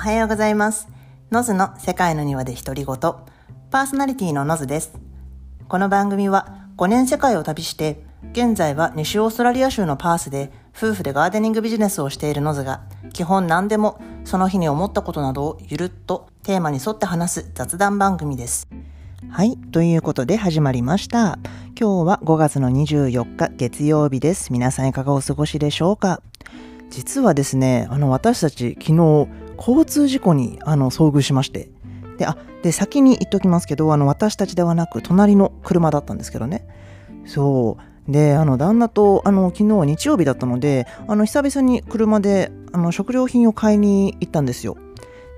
おはようございます。ノズの世界の庭で独り言。パーソナリティのノズです。この番組は5年世界を旅して、現在は西オーストラリア州のパースで夫婦でガーデニングビジネスをしているノズが、基本何でもその日に思ったことなどをゆるっとテーマに沿って話す雑談番組です。はい。ということで始まりました。今日は5月の24日月曜日です。皆さんいかがお過ごしでしょうか？実はですね、あの私たち昨日交通事故にあの遭遇しまして。で、あ、で、先に言っときますけど、あの私たちではなく隣の車だったんですけどね。そう。で、あの旦那とあの昨日は日曜日だったので、あの久々に車であの食料品を買いに行ったんですよ。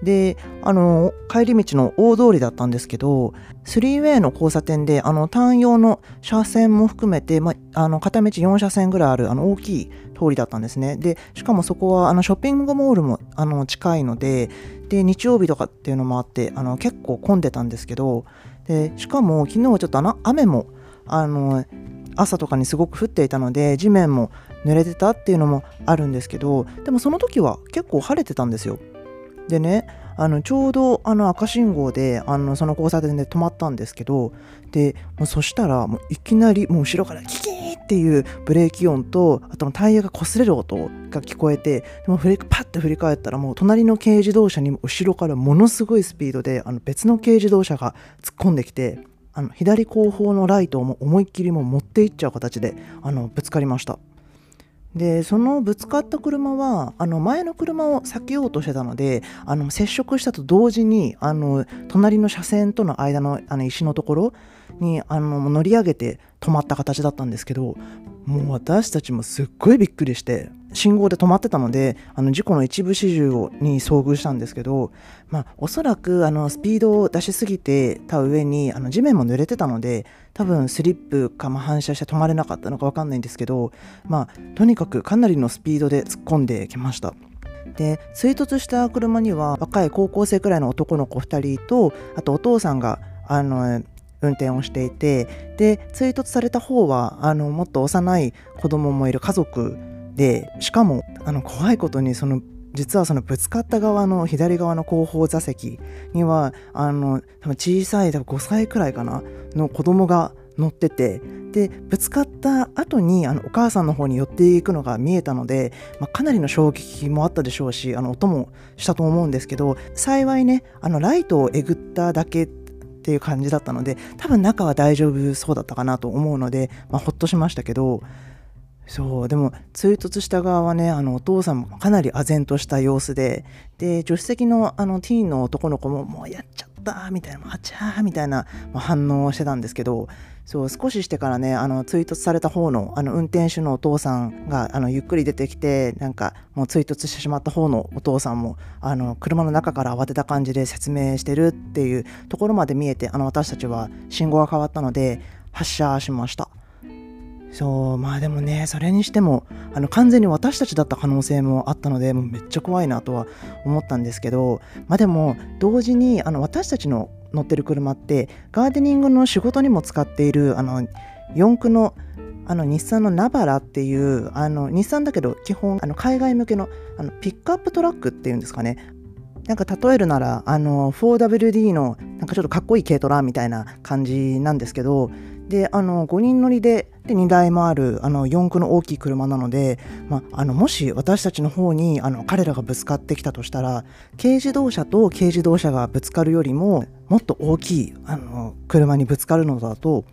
で、あの帰り道の大通りだったんですけど、スリーウェイの交差点で、あの単用の車線も含めて、ま、あの片道4車線ぐらいあるあの大きい通りだったんですね。で、しかもそこはあのショッピングモールもあの近いので、で、日曜日とかっていうのもあって、あの結構混んでたんですけど、で、しかも昨日はちょっとあの雨も、あの、朝とかにすごく降っていたので、地面も濡れてたっていうのもあるんですけど、でもその時は結構晴れてたんですよ。でね、あのちょうどあの赤信号であのその交差点で止まったんですけどでそしたらもういきなりもう後ろからキキーっていうブレーキ音とあとタイヤが擦れる音が聞こえてでも振りパッて振り返ったらもう隣の軽自動車に後ろからものすごいスピードであの別の軽自動車が突っ込んできてあの左後方のライトをも思いっきりも持っていっちゃう形であのぶつかりました。でそのぶつかった車はあの前の車を避けようとしてたのであの接触したと同時にあの隣の車線との間のあの石のところにあの乗り上げて止まった形だったんですけどもう私たちもすっごいびっくりして信号で止まってたのであの事故の一部始終に遭遇したんですけど、まあ、おそらくあのスピードを出しすぎてた上にあの地面も濡れてたので多分スリップか、まあ、反射して止まれなかったのか分かんないんですけど、まあ、とにかくかなりのスピードで突っ込んできました。で追突した車には若い高校生くらいの男の子2人とあとお父さんがあの運転をしていてで追突された方はあのもっと幼い子供もいる家族でしかもあの怖いことにその実はそのぶつかった側の左側の後方座席にはあの多分小さい多分5歳くらいかなの子供が乗っててでぶつかった後にあのお母さんの方に寄っていくのが見えたので、まあ、かなりの衝撃もあったでしょうしあの音もしたと思うんですけど幸いねあのライトをえぐっただけっていう感じだったので多分中は大丈夫そうだったかなと思うので、まあ、ほっとしましたけどそうでも追突した側はねあのお父さんもかなり唖然とした様子でで助手席のあのティーンの男の子ももうやっちゃったみたいなあちゃーみたいな反応をしてたんですけどそう少ししてからねあの追突された方のあの運転手のお父さんがあのゆっくり出てきてなんかもう追突してしまった方のお父さんもあの車の中から慌てた感じで説明してるっていうところまで見えてあの私たちは信号が変わったので発車しました。そうまあでもねそれにしてもあの完全に私たちだった可能性もあったのでもうめっちゃ怖いなとは思ったんですけどまあでも同時にあの私たちの乗ってる車ってガーデニングの仕事にも使っているあの四駆のあの日産のナバラっていうあの日産だけど基本あの海外向けのあのピックアップトラックっていうんですかね。なんか例えるならあの 4WD のなんかちょっとかっこいい軽トラみたいな感じなんですけどであの5人乗りでで2台もあるあの4駆の大きい車なので、まあ、あのもし私たちの方にあの彼らがぶつかってきたとしたら軽自動車と軽自動車がぶつかるよりももっと大きいあの車にぶつかるのだと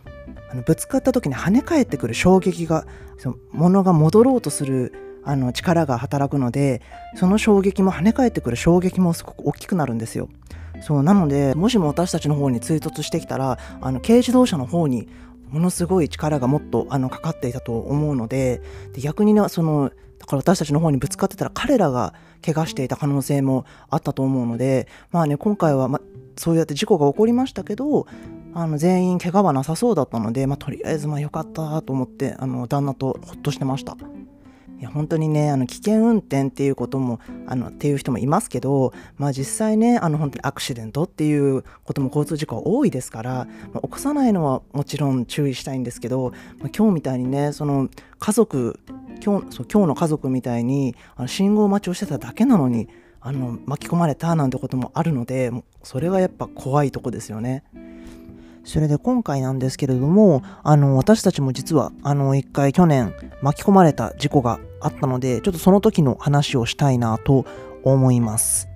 あのぶつかった時に跳ね返ってくる衝撃がその物が戻ろうとするあの力が働くのでその衝撃も跳ね返ってくる衝撃もすごく大きくなるんですよ。そうなのでもしも私たちの方に追突してきたらあの軽自動車の方にものすごい力がもっとあのかかっていたと思うのでで逆にねそのだから私たちの方にぶつかってたら彼らが怪我していた可能性もあったと思うのでまあね今回は、ま、そうやって事故が起こりましたけどあの全員怪我はなさそうだったので、まあ、とりあえずまあよかったと思ってあの旦那とほっとしてました。いや本当にねあの危険運転っていうこともあのっていう人もいますけど、まあ、実際ねあの本当にアクシデントっていうことも交通事故は多いですから、まあ、起こさないのはもちろん注意したいんですけど、まあ、今日みたいにねその家族今日そう今日の家族みたいにあの信号待ちをしてただけなのにあの巻き込まれたなんてこともあるのでそれがやっぱ怖いとこですよね。それで今回なんですけれどもあの私たちも実はあの一回去年巻き込まれた事故があったのでちょっとその時の話をしたいなと思います。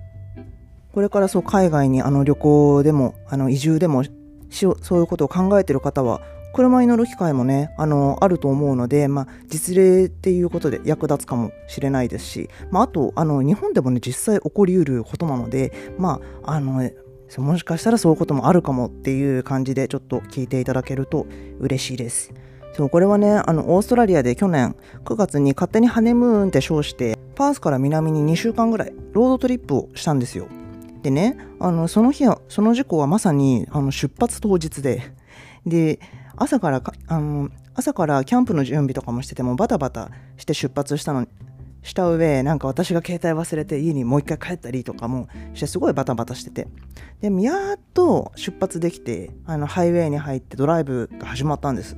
これからそう海外にあの旅行でもあの移住でもそういうことを考えてる方は車に乗る機会もねあのあると思うので、まあ、実例っていうことで役立つかもしれないですし、まあ、あとあの日本でもね実際起こりうることなので、まあ、あのもしかしたらそういうこともあるかもっていう感じでちょっと聞いていただけると嬉しいです。そうこれはねあのオーストラリアで去年9月に勝手にハネムーンって称してパースから南に2週間ぐらいロードトリップをしたんですよ。でねあのその日はその事故はまさにあの出発当日で。で朝からあの朝からキャンプの準備とかもしててもバタバタして出発したのした上なんか私が携帯忘れて家にもう一回帰ったりとかもしてすごいバタバタしてて。でやっと出発できてあのハイウェイに入ってドライブが始まったんです。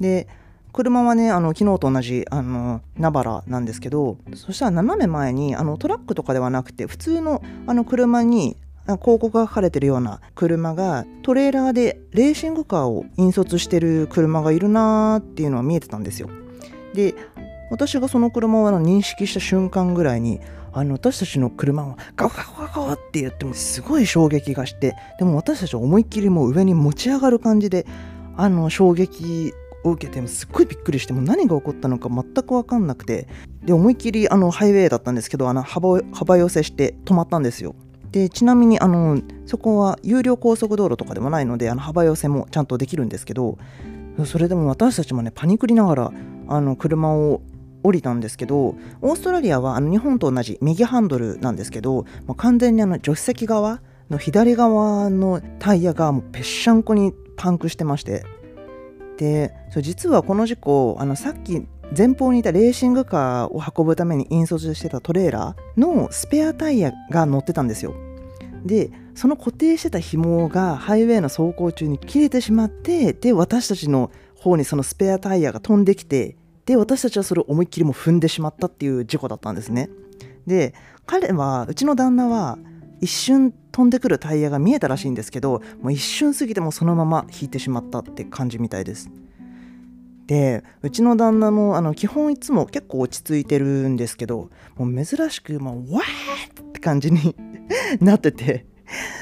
で車はねあの昨日と同じあのナバラなんですけどそしたら斜め前にあのトラックとかではなくて普通のあの車に広告が書かれてるような車がトレーラーでレーシングカーを引率してる車がいるなーっていうのは見えてたんですよ。で私がその車を認識した瞬間ぐらいにあの私たちの車はガガガガガって言ってもすごい衝撃がしてでも私たちは思いっきりもう上に持ち上がる感じであの衝撃受けてすっごいびっくりしても何が起こったのか全く分かんなくてで思いっきりあのハイウェイだったんですけどあの幅幅寄せして止まったんですよ。でちなみにあのそこは有料高速道路とかでもないのであの幅寄せもちゃんとできるんですけどそれでも私たちもねパニクりながらあの車を降りたんですけどオーストラリアはあの日本と同じ右ハンドルなんですけど、まあ、完全にあの助手席側の左側のタイヤがもうぺっしゃんこにパンクしてまして。でそう実はこの事故あのさっき前方にいたレーシングカーを運ぶために引率してたトレーラーのスペアタイヤが乗ってたんですよ。でその固定してた紐がハイウェイの走行中に切れてしまってで私たちの方にそのスペアタイヤが飛んできてで私たちはそれを思いっきりも踏んでしまったっていう事故だったんですね。で彼はうちの旦那は一瞬飛んでくるタイヤが見えたらしいんですけどもう一瞬過ぎてもそのまま引いてしまったって感じみたいです。でうちの旦那もあの基本いつも結構落ち着いてるんですけどもう珍しくもうわーって感じに なってて。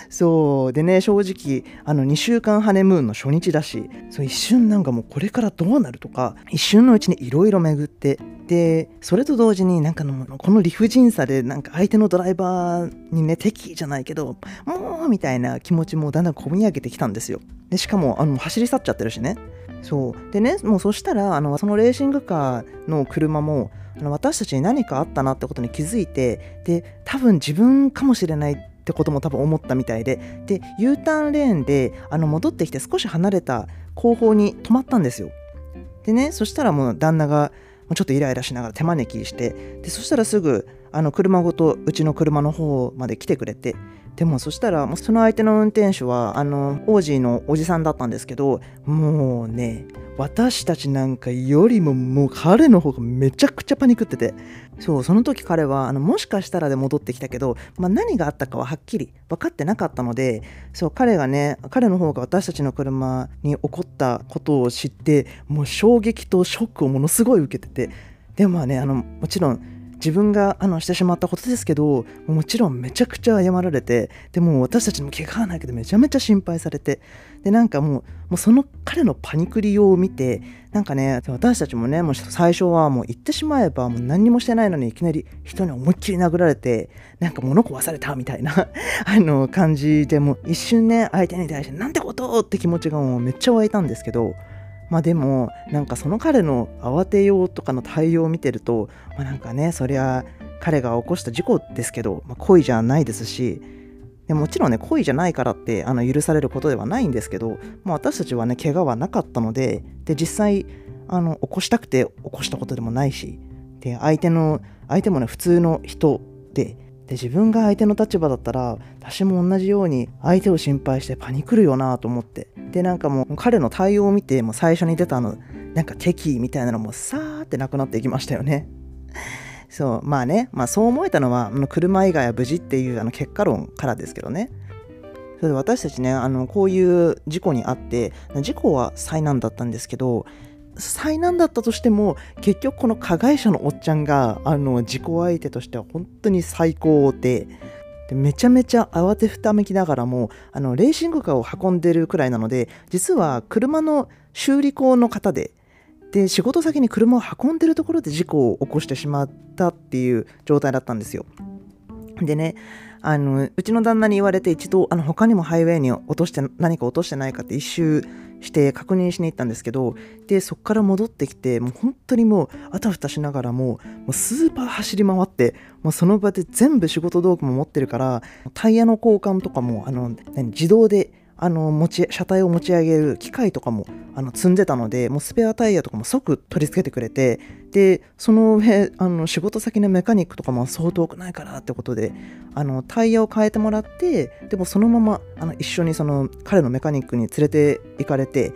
そう。でね正直あの2週間ハネムーンの初日だしそう一瞬なんかもうこれからどうなるとか一瞬のうちにいろいろ巡ってでそれと同時になんかのこの理不尽さでなんか相手のドライバーにね敵じゃないけどもうみたいな気持ちもだんだん込み上げてきたんですよ。でしかもあの走り去っちゃってるしね。そう。でねもうそしたらあのそのレーシングカーの車もあの私たちに何かあったなってことに気づいてで多分自分かもしれないってことも多分思ったみたいで。で U ターンレーンであの戻ってきて少し離れた後方に止まったんですよ。でねそしたらもう旦那がちょっとイライラしながら手招きして。でそしたらすぐあの車ごとうちの車の方まで来てくれて。でもそしたらもうその相手の運転手はあのオージーのおじさんだったんですけどもうね私たちなんかよりももう彼の方がめちゃくちゃパニクってて。そうその時彼はあのもしかしたらで戻ってきたけど、まあ、何があったかははっきり分かってなかったのでそう彼がね彼の方が私たちの車に起こったことを知ってもう衝撃とショックをものすごい受けててでもねあのもちろん自分があのしてしまったことですけどもちろんめちゃくちゃ謝られてでも私たちも怪我はないけどめちゃめちゃ心配されてでなんかもうもうその彼のパニクリを見てなんかね私たちもねもう最初はもう言ってしまえばもう何にもしてないのにいきなり人に思いっきり殴られてなんか物壊されたみたいな あの感じでもう一瞬ね相手に対してなんてことって気持ちがもうめっちゃ湧いたんですけどまあでもなんかその彼の慌てようとかの対応を見てると、まあ、なんかねそりゃ彼が起こした事故ですけど、まあ、故意じゃないですしでもちろんね故意じゃないからってあの許されることではないんですけど、まあ、私たちはね怪我はなかったのでで実際あの起こしたくて起こしたことでもないしで相手の相手もね普通の人でで自分が相手の立場だったら私も同じように相手を心配してパニクるよなと思って。でなんかもう彼の対応を見てもう最初に出たのなんか敵意みたいなのもさーってなくなっていきましたよね。そうまあね、まあ、そう思えたのは車以外は無事っていうあの結果論からですけどね。それで私たちねあのこういう事故にあって事故は災難だったんですけど災難だったとしても結局この加害者のおっちゃんがあの事故相手としては本当に最高ででめちゃめちゃ慌てふためきながらもあのレーシングカーを運んでるくらいなので実は車の修理工の方でで仕事先に車を運んでるところで事故を起こしてしまったっていう状態だったんですよ。でねあのうちの旦那に言われて一度あの他にもハイウェイに落として何か落としてないかって一周して確認しに行ったんですけどでそこから戻ってきてもう本当にもうあたふたしながらももうスーパー走り回ってもうその場で全部仕事道具も持ってるからタイヤの交換とかもあの自動であの持ち車体を持ち上げる機械とかもあの積んでたのでもうスペアタイヤとかも即取り付けてくれてでその上あの仕事先のメカニックとかも相当多くないからってことであのタイヤを変えてもらってでもそのままあの一緒にその彼のメカニックに連れて行かれて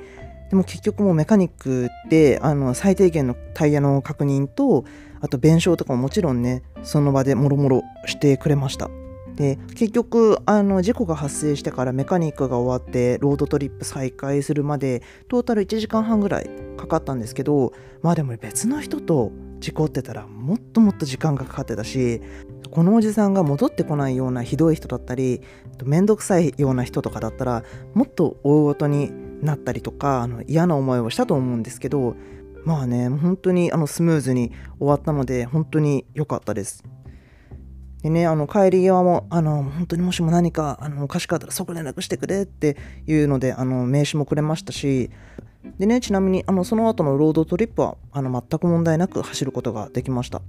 でも結局もうメカニックってあの最低限のタイヤの確認とあと弁償とかももちろんねその場でもろもろしてくれました。で結局あの事故が発生してからメカニックが終わってロードトリップ再開するまでトータル1時間半ぐらいかかったんですけどまあでも別の人と事故ってたらもっともっと時間がかかってたしこのおじさんが戻ってこないようなひどい人だったり面倒くさいような人とかだったらもっと大ごとになったりとかあの嫌な思いをしたと思うんですけどまあね本当にあのスムーズに終わったので本当に良かったです。でね、あの帰り際もあの本当にもしも何かあのおかしかったら即連絡してくれっていうのであの名刺もくれましたしでねちなみにあのその後のロードトリップはあの全く問題なく走ることができました。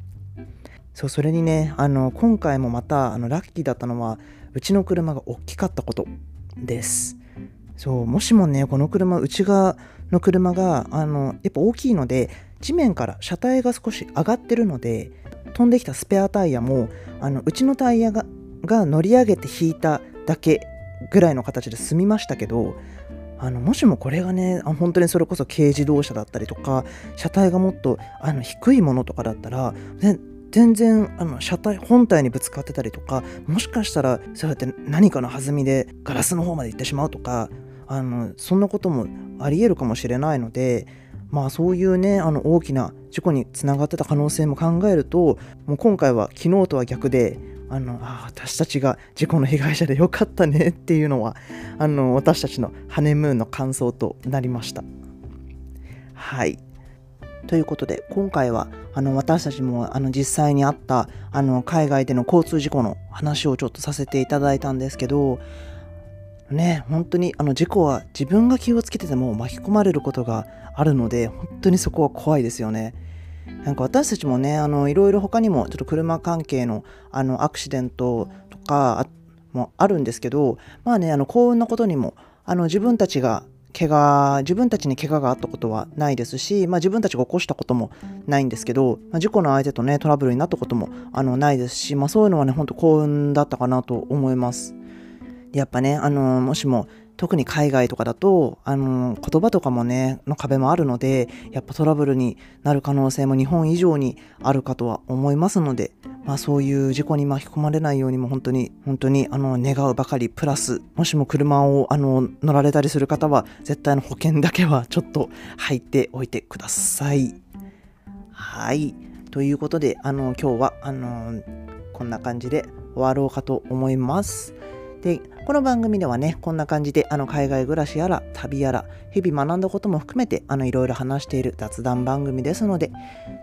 そうそれにねあの今回もまたあのラッキーだったのはうちの車が大きかったことです。そうもしもねこの車内側の車があのやっぱ大きいので地面から車体が少し上がってるので飛んできたスペアタイヤもあのうちのタイヤがが乗り上げて引いただけぐらいの形で済みましたけどあのもしもこれがね本当にそれこそ軽自動車だったりとか車体がもっとあの低いものとかだったら全然あの車体本体にぶつかってたりとかもしかしたらそうやって何かの弾みでガラスの方まで行ってしまうとかあのそんなこともありえるかもしれないのでまあそういうねあの大きな事故につながってた可能性も考えるともう今回は昨日とは逆であのあ私たちが事故の被害者でよかったねっていうのはあの私たちのハネムーンの感想となりました。はいということで今回はあの私たちもあの実際にあったあの海外での交通事故の話をちょっとさせていただいたんですけどね本当にあの事故は自分が気をつけてても巻き込まれることがあるので本当にそこは怖いですよね。なんか私たちもねあのいろいろ他にもちょっと車関係のあのアクシデントとかもあるんですけどまあねあの幸運なことにもあの自分たちが怪我自分たちに怪我があったことはないですし、まあ、自分たちが起こしたこともないんですけど、まあ、事故の相手とねトラブルになったこともあのないですし、まあ、そういうのはねほんと幸運だったかなと思います。やっぱね、あのもしも特に海外とかだと、あの言葉とかもね、の壁もあるので、やっぱトラブルになる可能性も日本以上にあるかとは思いますので、まあそういう事故に巻き込まれないようにも本当に、本当にあの願うばかり、プラス、もしも車をあの乗られたりする方は、絶対の保険だけはちょっと入っておいてください。はい。ということで、あの今日はあのこんな感じで終わろうかと思います。でこの番組ではねこんな感じであの海外暮らしやら旅やら日々学んだことも含めていろいろ話している雑談番組ですので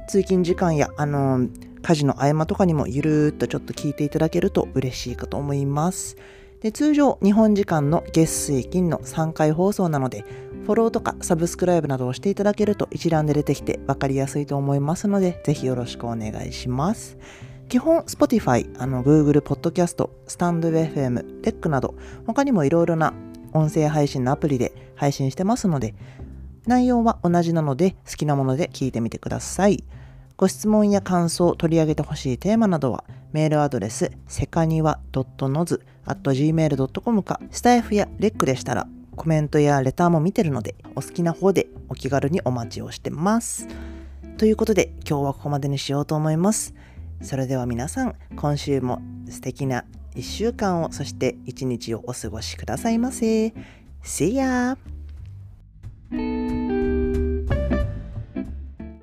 通勤時間やあの家事の合間とかにもゆるーっとちょっと聞いていただけると嬉しいかと思います。で通常日本時間の月水金の3回放送なのでフォローとかサブスクライブなどをしていただけると一覧で出てきて分かりやすいと思いますのでぜひよろしくお願いします。基本 Spotify、あの Google Podcast、StandFM、Tech など他にもいろいろな音声配信のアプリで配信してますので内容は同じなので好きなもので聞いてみてください。ご質問や感想、取り上げてほしいテーマなどはメールアドレスセカニワ .noz.gmail.com かスタイフやレックでしたらコメントやレターも見てるのでお好きな方でお気軽にお待ちをしてます。ということで今日はここまでにしようと思います。それでは皆さん、今週も素敵な1週間を、そして1日をお過ごしくださいませ。See ya!